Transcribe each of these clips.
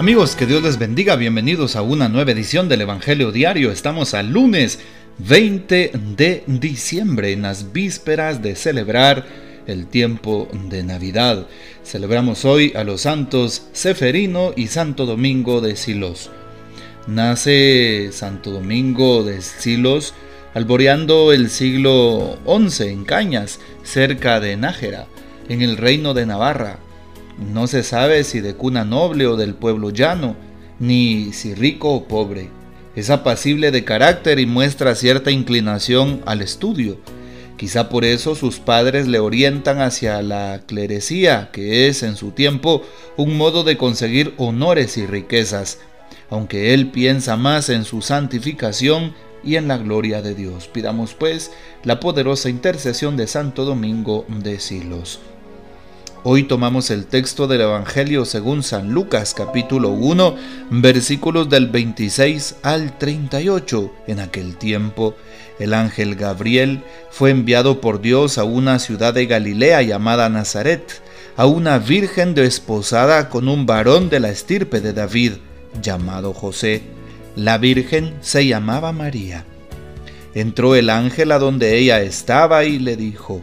Amigos, que Dios les bendiga, bienvenidos a una nueva edición del Evangelio Diario. Estamos al lunes 20 de diciembre, en las vísperas de celebrar el tiempo de Navidad. Celebramos hoy a los santos Seferino y Santo Domingo de Silos. Nace Santo Domingo de Silos alboreando el siglo XI en Cañas, cerca de Nájera, en el reino de Navarra no se sabe si de cuna noble o del pueblo llano, ni si rico o pobre. Es apacible de carácter y muestra cierta inclinación al estudio. Quizá por eso sus padres le orientan hacia la clerecía, que es en su tiempo un modo de conseguir honores y riquezas, aunque él piensa más en su santificación y en la gloria de Dios. Pidamos pues la poderosa intercesión de Santo Domingo de Silos. Hoy tomamos el texto del Evangelio según San Lucas capítulo 1 versículos del 26 al 38. En aquel tiempo el ángel Gabriel fue enviado por Dios a una ciudad de Galilea llamada Nazaret, a una virgen desposada con un varón de la estirpe de David, llamado José. La virgen se llamaba María. Entró el ángel a donde ella estaba y le dijo,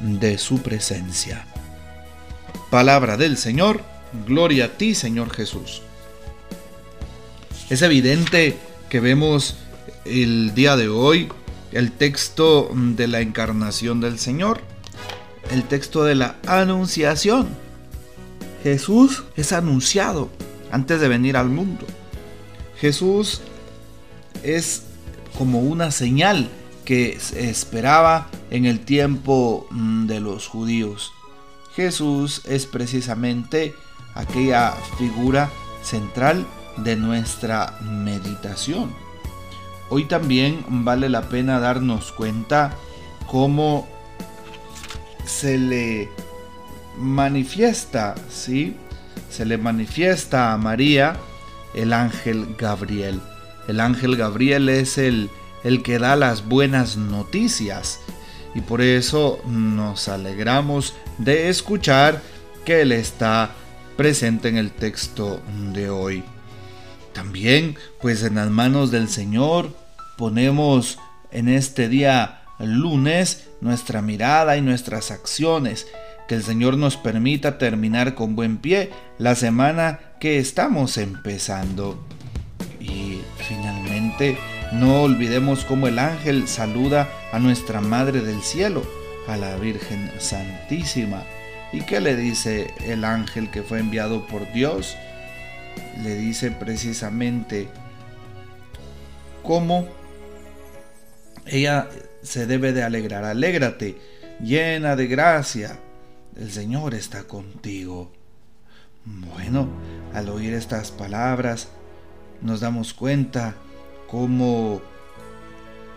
de su presencia. Palabra del Señor, gloria a ti Señor Jesús. Es evidente que vemos el día de hoy el texto de la encarnación del Señor, el texto de la anunciación. Jesús es anunciado antes de venir al mundo. Jesús es como una señal que se esperaba en el tiempo mm, de los judíos. Jesús es precisamente aquella figura central de nuestra meditación. Hoy también vale la pena darnos cuenta cómo se le manifiesta, ¿sí? Se le manifiesta a María el ángel Gabriel. El ángel Gabriel es el el que da las buenas noticias. Y por eso nos alegramos de escuchar que Él está presente en el texto de hoy. También, pues en las manos del Señor ponemos en este día lunes nuestra mirada y nuestras acciones. Que el Señor nos permita terminar con buen pie la semana que estamos empezando. Y finalmente, no olvidemos cómo el ángel saluda a nuestra Madre del Cielo, a la Virgen Santísima. ¿Y qué le dice el ángel que fue enviado por Dios? Le dice precisamente cómo ella se debe de alegrar. Alégrate, llena de gracia. El Señor está contigo. Bueno, al oír estas palabras, nos damos cuenta cómo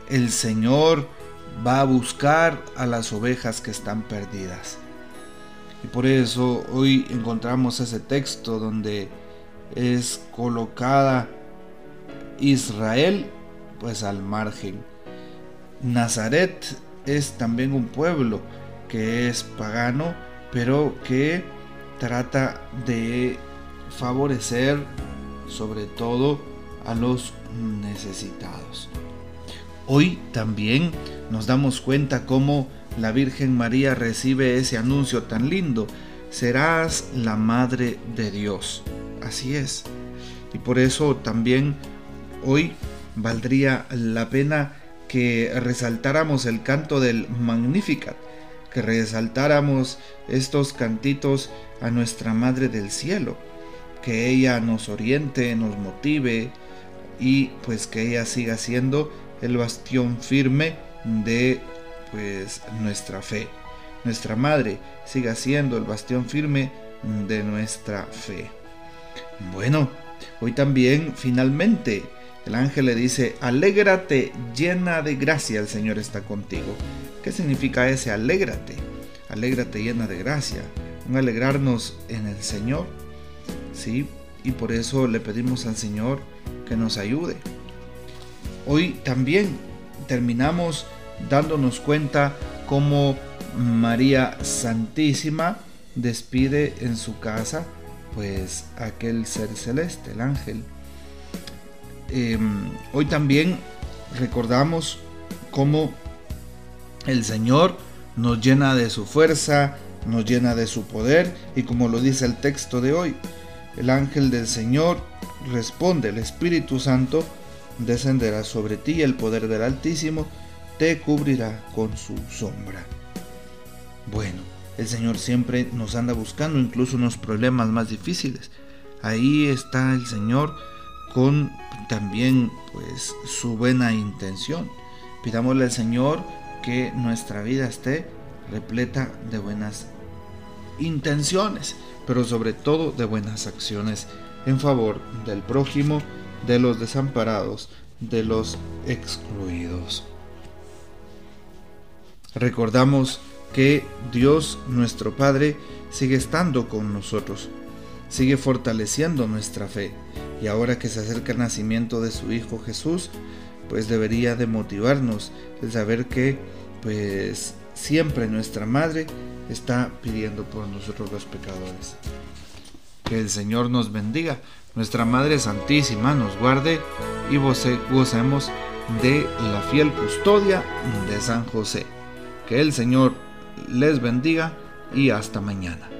el Señor va a buscar a las ovejas que están perdidas. Y por eso hoy encontramos ese texto donde es colocada Israel pues al margen. Nazaret es también un pueblo que es pagano, pero que trata de favorecer sobre todo a los necesitados. Hoy también nos damos cuenta cómo la Virgen María recibe ese anuncio tan lindo. Serás la Madre de Dios. Así es. Y por eso también hoy valdría la pena que resaltáramos el canto del Magnificat, que resaltáramos estos cantitos a nuestra Madre del Cielo, que ella nos oriente, nos motive y pues que ella siga siendo el bastión firme de pues nuestra fe. Nuestra madre siga siendo el bastión firme de nuestra fe. Bueno, hoy también finalmente el ángel le dice, alégrate llena de gracia, el Señor está contigo. ¿Qué significa ese alégrate? Alégrate llena de gracia. Un alegrarnos en el Señor. Sí, y por eso le pedimos al Señor que nos ayude. Hoy también terminamos dándonos cuenta cómo María Santísima despide en su casa pues aquel ser celeste, el ángel. Em, hoy también recordamos cómo el Señor nos llena de su fuerza, nos llena de su poder y como lo dice el texto de hoy, el ángel del Señor responde, el Espíritu Santo descenderá sobre ti el poder del Altísimo te cubrirá con su sombra. Bueno, el Señor siempre nos anda buscando incluso unos problemas más difíciles. Ahí está el Señor con también pues su buena intención. Pidámosle al Señor que nuestra vida esté repleta de buenas intenciones, pero sobre todo de buenas acciones en favor del prójimo, de los desamparados, de los excluidos. Recordamos que Dios nuestro Padre sigue estando con nosotros, sigue fortaleciendo nuestra fe y ahora que se acerca el nacimiento de su Hijo Jesús, pues debería de motivarnos el saber que pues siempre nuestra Madre está pidiendo por nosotros los pecadores. Que el Señor nos bendiga, nuestra Madre Santísima nos guarde y gocemos de la fiel custodia de San José. Que el Señor les bendiga y hasta mañana.